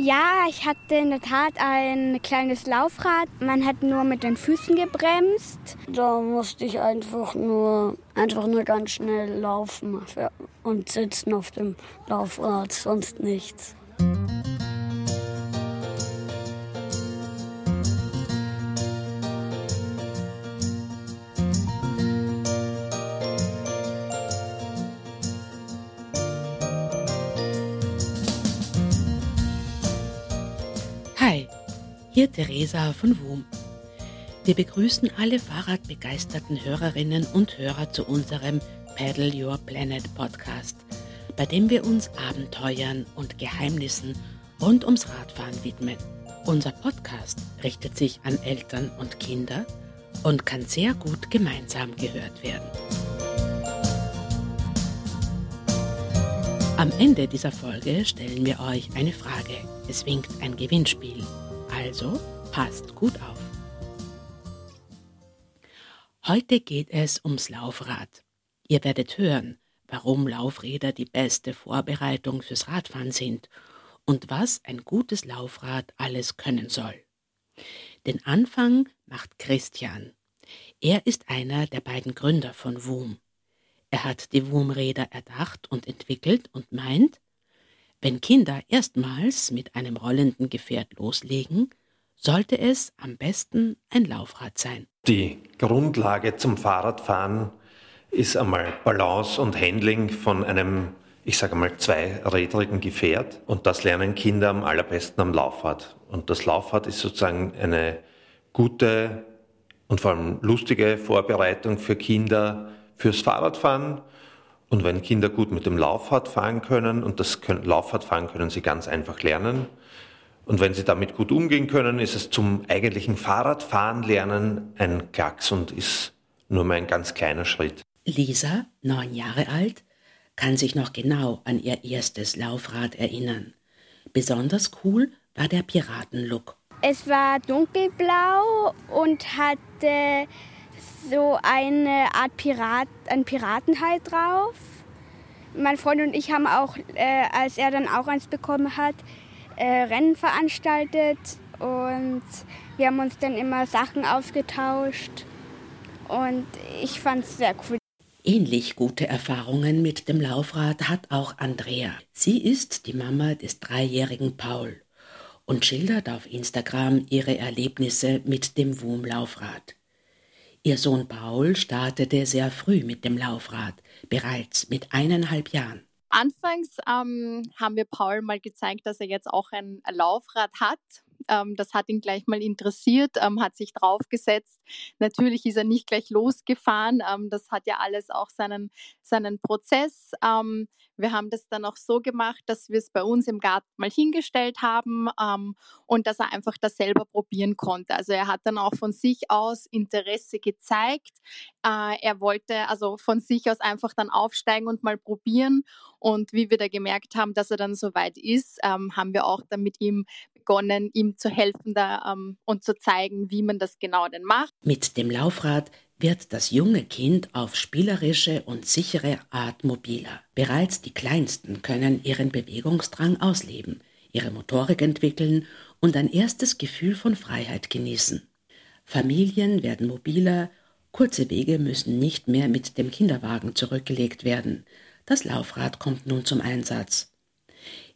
Ja, ich hatte in der Tat ein kleines Laufrad. Man hat nur mit den Füßen gebremst. Da musste ich einfach nur, einfach nur ganz schnell laufen und sitzen auf dem Laufrad, sonst nichts. Hier Theresa von WUM. Wir begrüßen alle fahrradbegeisterten Hörerinnen und Hörer zu unserem Paddle Your Planet Podcast, bei dem wir uns Abenteuern und Geheimnissen rund ums Radfahren widmen. Unser Podcast richtet sich an Eltern und Kinder und kann sehr gut gemeinsam gehört werden. Am Ende dieser Folge stellen wir euch eine Frage. Es winkt ein Gewinnspiel. Also passt gut auf. Heute geht es ums Laufrad. Ihr werdet hören, warum Laufräder die beste Vorbereitung fürs Radfahren sind und was ein gutes Laufrad alles können soll. Den Anfang macht Christian. Er ist einer der beiden Gründer von WUM. Er hat die WUM-Räder erdacht und entwickelt und meint, wenn Kinder erstmals mit einem rollenden Gefährt loslegen, sollte es am besten ein Laufrad sein. Die Grundlage zum Fahrradfahren ist einmal Balance und Handling von einem, ich sage mal, zweirädrigen Gefährt. Und das lernen Kinder am allerbesten am Laufrad. Und das Laufrad ist sozusagen eine gute und vor allem lustige Vorbereitung für Kinder fürs Fahrradfahren und wenn Kinder gut mit dem Laufrad fahren können, und das können, Laufrad fahren können sie ganz einfach lernen, und wenn sie damit gut umgehen können, ist es zum eigentlichen Fahrradfahren lernen ein Klacks und ist nur mal ein ganz kleiner Schritt. Lisa, neun Jahre alt, kann sich noch genau an ihr erstes Laufrad erinnern. Besonders cool war der Piratenlook. Es war dunkelblau und hatte so eine Art Pirat, ein Piratenhai drauf. Mein Freund und ich haben auch, äh, als er dann auch eins bekommen hat, äh, Rennen veranstaltet und wir haben uns dann immer Sachen ausgetauscht und ich fand es sehr cool. Ähnlich gute Erfahrungen mit dem Laufrad hat auch Andrea. Sie ist die Mama des dreijährigen Paul und schildert auf Instagram ihre Erlebnisse mit dem WUM-Laufrad. Ihr Sohn Paul startete sehr früh mit dem Laufrad, bereits mit eineinhalb Jahren. Anfangs ähm, haben wir Paul mal gezeigt, dass er jetzt auch ein Laufrad hat ähm, das hat ihn gleich mal interessiert, ähm, hat sich draufgesetzt. Natürlich ist er nicht gleich losgefahren. Ähm, das hat ja alles auch seinen, seinen Prozess. Ähm, wir haben das dann auch so gemacht, dass wir es bei uns im Garten mal hingestellt haben ähm, und dass er einfach das selber probieren konnte. Also er hat dann auch von sich aus Interesse gezeigt. Äh, er wollte also von sich aus einfach dann aufsteigen und mal probieren. Und wie wir da gemerkt haben, dass er dann soweit ist, ähm, haben wir auch dann mit ihm begonnen, ihm zu helfen da, ähm, und zu zeigen, wie man das genau denn macht. Mit dem Laufrad wird das junge Kind auf spielerische und sichere Art mobiler. Bereits die Kleinsten können ihren Bewegungsdrang ausleben, ihre Motorik entwickeln und ein erstes Gefühl von Freiheit genießen. Familien werden mobiler, kurze Wege müssen nicht mehr mit dem Kinderwagen zurückgelegt werden. Das Laufrad kommt nun zum Einsatz.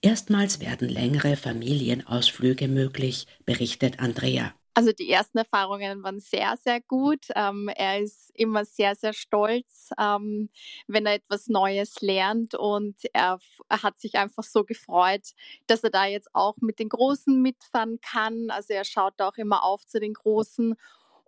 Erstmals werden längere Familienausflüge möglich, berichtet Andrea. Also die ersten Erfahrungen waren sehr, sehr gut. Ähm, er ist immer sehr, sehr stolz, ähm, wenn er etwas Neues lernt und er, er, hat sich einfach so gefreut, dass er da jetzt auch mit den Großen mitfahren kann. Also er schaut auch immer auf zu den Großen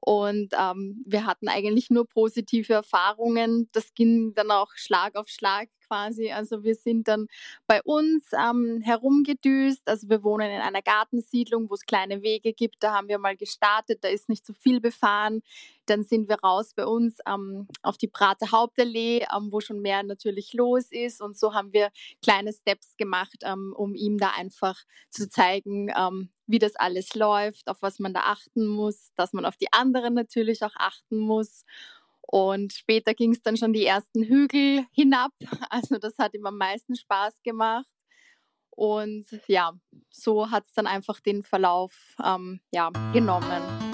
und ähm, wir hatten eigentlich nur positive Erfahrungen. Das ging dann auch Schlag auf Schlag quasi. Also wir sind dann bei uns ähm, herumgedüst. Also wir wohnen in einer Gartensiedlung, wo es kleine Wege gibt. Da haben wir mal gestartet. Da ist nicht so viel befahren. Dann sind wir raus bei uns ähm, auf die Prater Hauptallee, ähm, wo schon mehr natürlich los ist. Und so haben wir kleine Steps gemacht, ähm, um ihm da einfach zu zeigen, ähm, wie das alles läuft, auf was man da achten muss, dass man auf die anderen natürlich auch achten muss. Und später ging es dann schon die ersten Hügel hinab. Also das hat ihm am meisten Spaß gemacht. Und ja, so hat es dann einfach den Verlauf ähm, ja, genommen.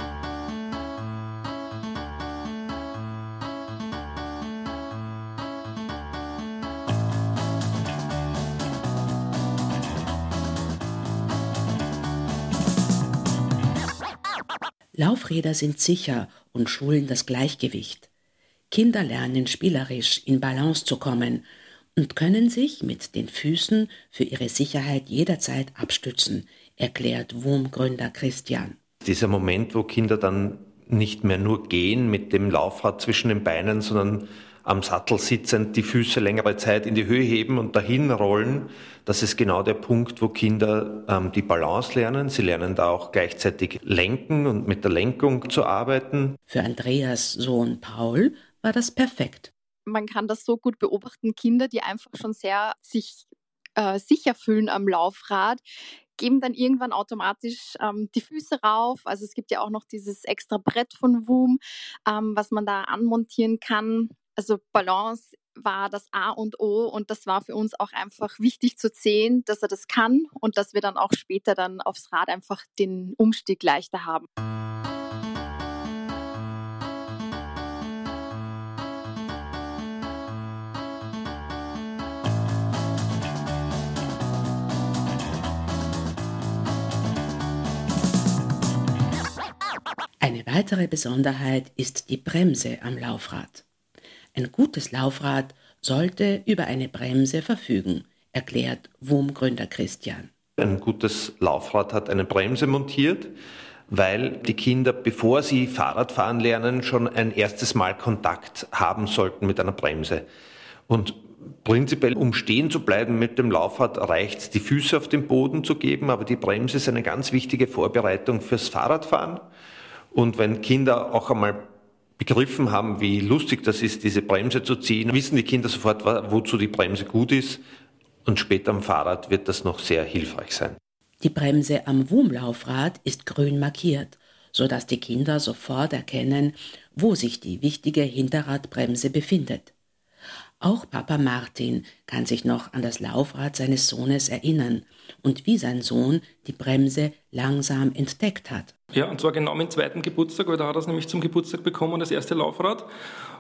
Laufräder sind sicher und schulen das Gleichgewicht. Kinder lernen spielerisch in Balance zu kommen und können sich mit den Füßen für ihre Sicherheit jederzeit abstützen, erklärt WUM-Gründer Christian. Dieser Moment, wo Kinder dann nicht mehr nur gehen mit dem Laufrad zwischen den Beinen, sondern am Sattel sitzend die Füße längere Zeit in die Höhe heben und dahin rollen. Das ist genau der Punkt, wo Kinder ähm, die Balance lernen. Sie lernen da auch gleichzeitig lenken und mit der Lenkung zu arbeiten. Für Andreas Sohn Paul war das perfekt. Man kann das so gut beobachten. Kinder, die einfach schon sehr sich äh, sicher fühlen am Laufrad, geben dann irgendwann automatisch ähm, die Füße rauf. Also es gibt ja auch noch dieses extra Brett von WUM, ähm, was man da anmontieren kann. Also Balance war das A und O und das war für uns auch einfach wichtig zu sehen, dass er das kann und dass wir dann auch später dann aufs Rad einfach den Umstieg leichter haben. Eine weitere Besonderheit ist die Bremse am Laufrad. Ein gutes Laufrad sollte über eine Bremse verfügen, erklärt WUM-Gründer Christian. Ein gutes Laufrad hat eine Bremse montiert, weil die Kinder, bevor sie Fahrrad fahren lernen, schon ein erstes Mal Kontakt haben sollten mit einer Bremse. Und prinzipiell, um stehen zu bleiben mit dem Laufrad, reicht es, die Füße auf den Boden zu geben, aber die Bremse ist eine ganz wichtige Vorbereitung fürs Fahrradfahren. Und wenn Kinder auch einmal begriffen haben, wie lustig das ist, diese Bremse zu ziehen, wissen die Kinder sofort, wozu die Bremse gut ist. Und später am Fahrrad wird das noch sehr hilfreich sein. Die Bremse am Wurmlaufrad ist grün markiert, sodass die Kinder sofort erkennen, wo sich die wichtige Hinterradbremse befindet. Auch Papa Martin kann sich noch an das Laufrad seines Sohnes erinnern und wie sein Sohn die Bremse langsam entdeckt hat. Ja, und zwar genau am zweiten Geburtstag, weil da hat er es nämlich zum Geburtstag bekommen, das erste Laufrad.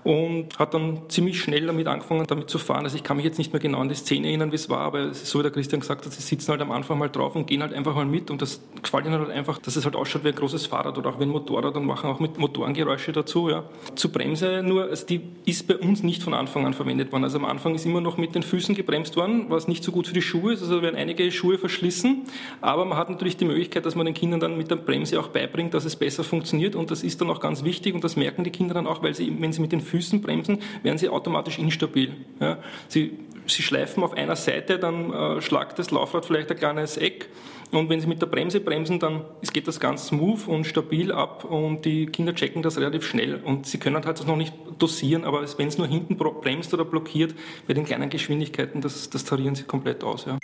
Und hat dann ziemlich schnell damit angefangen, damit zu fahren. Also ich kann mich jetzt nicht mehr genau an die Szene erinnern, wie es war, aber es ist so, wie der Christian gesagt hat, sie sitzen halt am Anfang mal drauf und gehen halt einfach mal mit. Und das gefällt ihnen halt einfach, dass es halt ausschaut wie ein großes Fahrrad oder auch wie ein Motorrad und machen auch mit Motorengeräusche dazu. Ja. Zur Bremse nur, also die ist bei uns nicht von Anfang an verwendet worden. Also am Anfang ist immer noch mit den Füßen gebremst worden, was nicht so gut für die Schuhe ist. Also werden einige Schuhe verschlissen. Aber man hat natürlich die Möglichkeit, dass man den Kindern dann mit der Bremse auch beibringt, dass es besser funktioniert und das ist dann auch ganz wichtig und das merken die Kinder dann auch, weil sie, wenn sie mit den Füßen bremsen, werden sie automatisch instabil. Ja. Sie, sie schleifen auf einer Seite, dann äh, schlagt das Laufrad vielleicht ein kleines Eck und wenn sie mit der Bremse bremsen, dann geht das ganz smooth und stabil ab und die Kinder checken das relativ schnell und sie können halt das noch nicht dosieren, aber wenn es nur hinten bremst oder blockiert bei den kleinen Geschwindigkeiten, das, das tarieren sie komplett aus. Ja.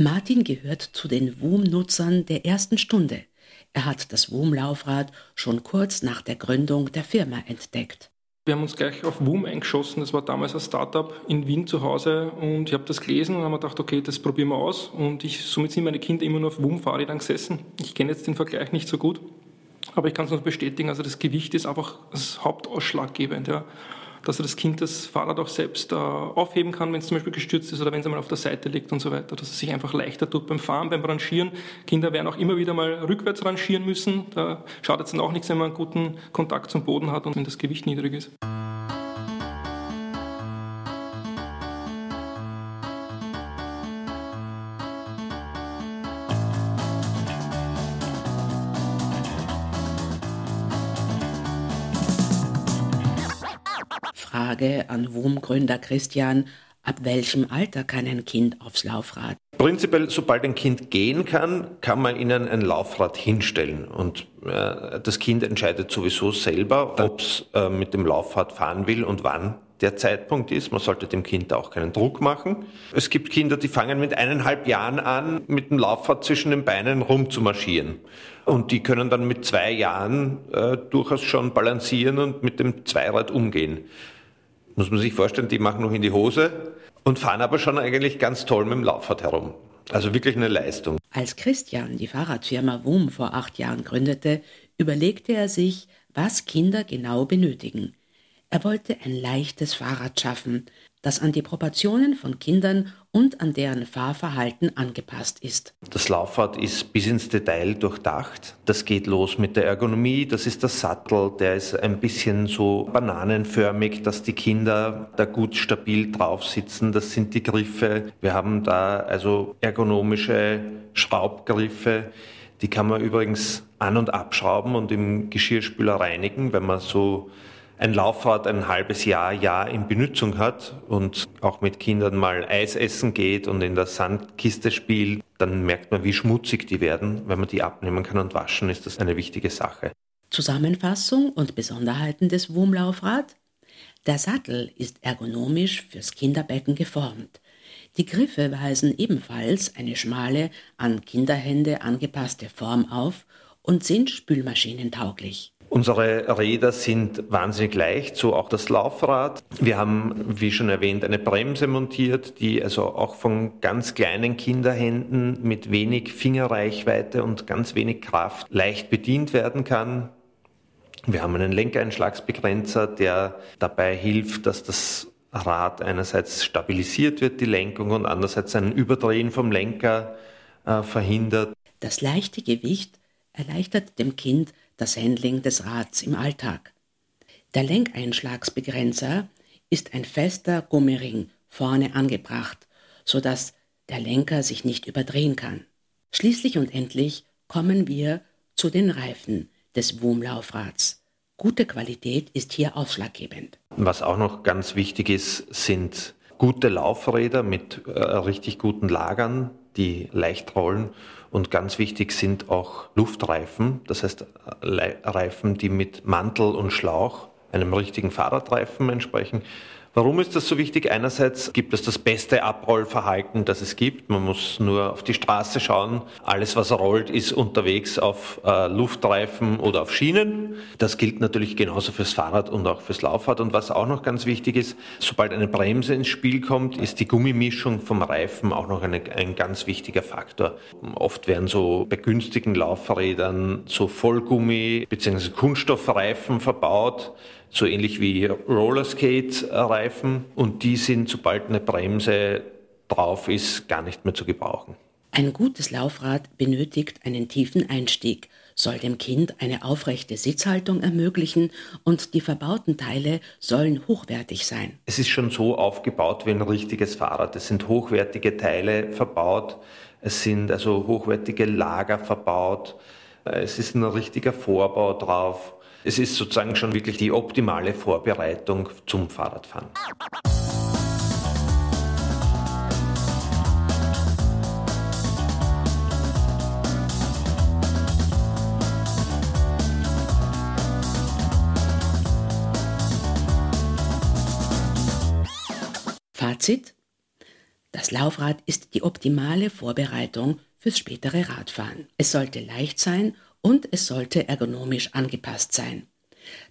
Martin gehört zu den WUM-Nutzern der ersten Stunde. Er hat das WUM-Laufrad schon kurz nach der Gründung der Firma entdeckt. Wir haben uns gleich auf WUM eingeschossen. Das war damals ein Startup in Wien zu Hause und ich habe das gelesen und habe mir gedacht, okay, das probieren wir aus. Und ich, somit sind meine Kinder immer nur auf WUM-Fahrrädern gesessen. Ich kenne jetzt den Vergleich nicht so gut, aber ich kann es noch bestätigen. Also das Gewicht ist einfach das Hauptausschlaggebend. Ja dass das Kind das Fahrrad auch selbst äh, aufheben kann, wenn es zum Beispiel gestürzt ist oder wenn es einmal auf der Seite liegt und so weiter, dass es sich einfach leichter tut beim Fahren, beim Rangieren. Kinder werden auch immer wieder mal rückwärts rangieren müssen. Da schadet es dann auch nichts, wenn man einen guten Kontakt zum Boden hat und wenn das Gewicht niedrig ist. Frage an WUM-Gründer Christian, ab welchem Alter kann ein Kind aufs Laufrad? Prinzipiell, sobald ein Kind gehen kann, kann man ihnen ein Laufrad hinstellen. Und äh, das Kind entscheidet sowieso selber, ob es äh, mit dem Laufrad fahren will und wann der Zeitpunkt ist. Man sollte dem Kind auch keinen Druck machen. Es gibt Kinder, die fangen mit eineinhalb Jahren an, mit dem Laufrad zwischen den Beinen rumzumarschieren. Und die können dann mit zwei Jahren äh, durchaus schon balancieren und mit dem Zweirad umgehen Muss man sich vorstellen, die machen noch in die Hose und fahren aber schon eigentlich ganz toll mit dem Laufrad herum. Also wirklich eine Leistung. Als Christian die Fahrradfirma WUM vor acht Jahren gründete, überlegte er sich, was Kinder genau benötigen. Er wollte ein leichtes Fahrrad schaffen, das an die Proportionen von Kindern und an deren Fahrverhalten angepasst ist. Das Laufrad ist bis ins Detail durchdacht. Das geht los mit der Ergonomie. Das ist der Sattel, der ist ein bisschen so bananenförmig, dass die Kinder da gut stabil drauf sitzen. Das sind die Griffe. Wir haben da also ergonomische Schraubgriffe. Die kann man übrigens an- und abschrauben und im Geschirrspüler reinigen, wenn man so ein Laufrad ein halbes Jahr, Jahr in Benutzung hat und auch mit Kindern mal Eis essen geht und in der Sandkiste spielt, dann merkt man, wie schmutzig die werden. Wenn man die abnehmen kann und waschen, ist das eine wichtige Sache. Zusammenfassung und Besonderheiten des Wurmlaufrad? Der Sattel ist ergonomisch fürs Kinderbecken geformt. Die Griffe weisen ebenfalls eine schmale, an Kinderhände angepasste Form auf und sind spülmaschinentauglich. Unsere Räder sind wahnsinnig leicht, so auch das Laufrad. Wir haben, wie schon erwähnt, eine Bremse montiert, die also auch von ganz kleinen Kinderhänden mit wenig Fingerreichweite und ganz wenig Kraft leicht bedient werden kann. Wir haben einen Lenkeinschlagsbegrenzer, der dabei hilft, dass das Rad einerseits stabilisiert wird, die Lenkung, und andererseits ein Überdrehen vom Lenker äh, verhindert. Das leichte Gewicht erleichtert dem Kind das Handling des Rads im Alltag. Der Lenkeinschlagsbegrenzer ist ein fester Gummiring vorne angebracht, sodass der Lenker sich nicht überdrehen kann. Schließlich und endlich kommen wir zu den Reifen des Wurmlaufrads. Gute Qualität ist hier ausschlaggebend. Was auch noch ganz wichtig ist, sind gute Laufräder mit äh, richtig guten Lagern, die leicht rollen und ganz wichtig sind auch Luftreifen, das heißt Reifen, die mit Mantel und Schlauch einem richtigen Fahrradreifen entsprechen. Warum ist das so wichtig? Einerseits gibt es das beste Abrollverhalten, das es gibt. Man muss nur auf die Straße schauen. Alles, was rollt, ist unterwegs auf äh, Luftreifen oder auf Schienen. Das gilt natürlich genauso fürs Fahrrad und auch fürs Laufrad. Und was auch noch ganz wichtig ist, sobald eine Bremse ins Spiel kommt, ist die Gummimischung vom Reifen auch noch eine, ein ganz wichtiger Faktor. Oft werden so bei günstigen Laufrädern so Vollgummi bzw. Kunststoffreifen verbaut so ähnlich wie Rollerskate-Reifen und die sind, sobald eine Bremse drauf ist, gar nicht mehr zu gebrauchen. Ein gutes Laufrad benötigt einen tiefen Einstieg, soll dem Kind eine aufrechte Sitzhaltung ermöglichen und die verbauten Teile sollen hochwertig sein. Es ist schon so aufgebaut wie ein richtiges Fahrrad. Es sind hochwertige Teile verbaut, es sind also hochwertige Lager verbaut, es ist ein richtiger Vorbau drauf. Es ist sozusagen schon wirklich die optimale Vorbereitung zum Fahrradfahren. Fazit? Das Laufrad ist die optimale Vorbereitung fürs spätere Radfahren. Es sollte leicht sein und es sollte ergonomisch angepasst sein.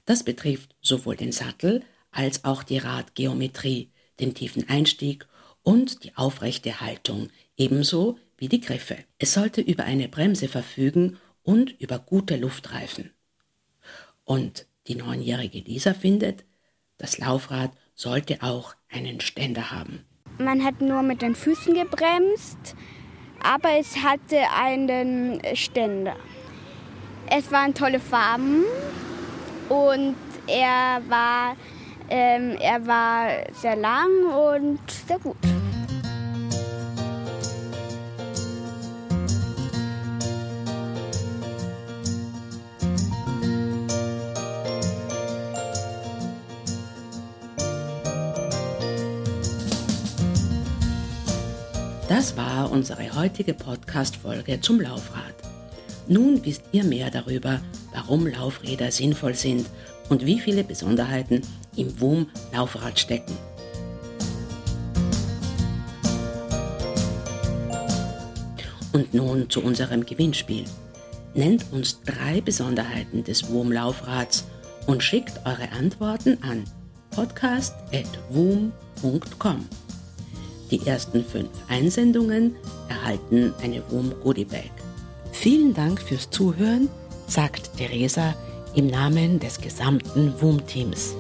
Das betrifft sowohl den Sattel als auch die Radgeometrie, den tiefen Einstieg und die aufrechte Haltung, ebenso wie die Griffe. Es sollte über eine Bremse verfügen und über gute Luftreifen. Und die neunjährige Lisa findet, das Laufrad sollte auch einen Ständer haben. Man hat nur mit den Füßen gebremst, aber es hatte einen Ständer. Es waren tolle Farben und er war, ähm, er war sehr lang und sehr gut. Das war unsere heutige Podcast-Folge zum Laufrad. Nun wisst ihr mehr darüber, warum Laufräder sinnvoll sind und wie viele Besonderheiten im WUM Laufrad stecken. Und nun zu unserem Gewinnspiel. Nennt uns drei Besonderheiten des WUM Laufrads und schickt eure Antworten an podcast.woom.com. Die ersten fünf Einsendungen erhalten eine WOM Goodie Bag. Vielen Dank fürs Zuhören, sagt Theresa im Namen des gesamten WOM-Teams.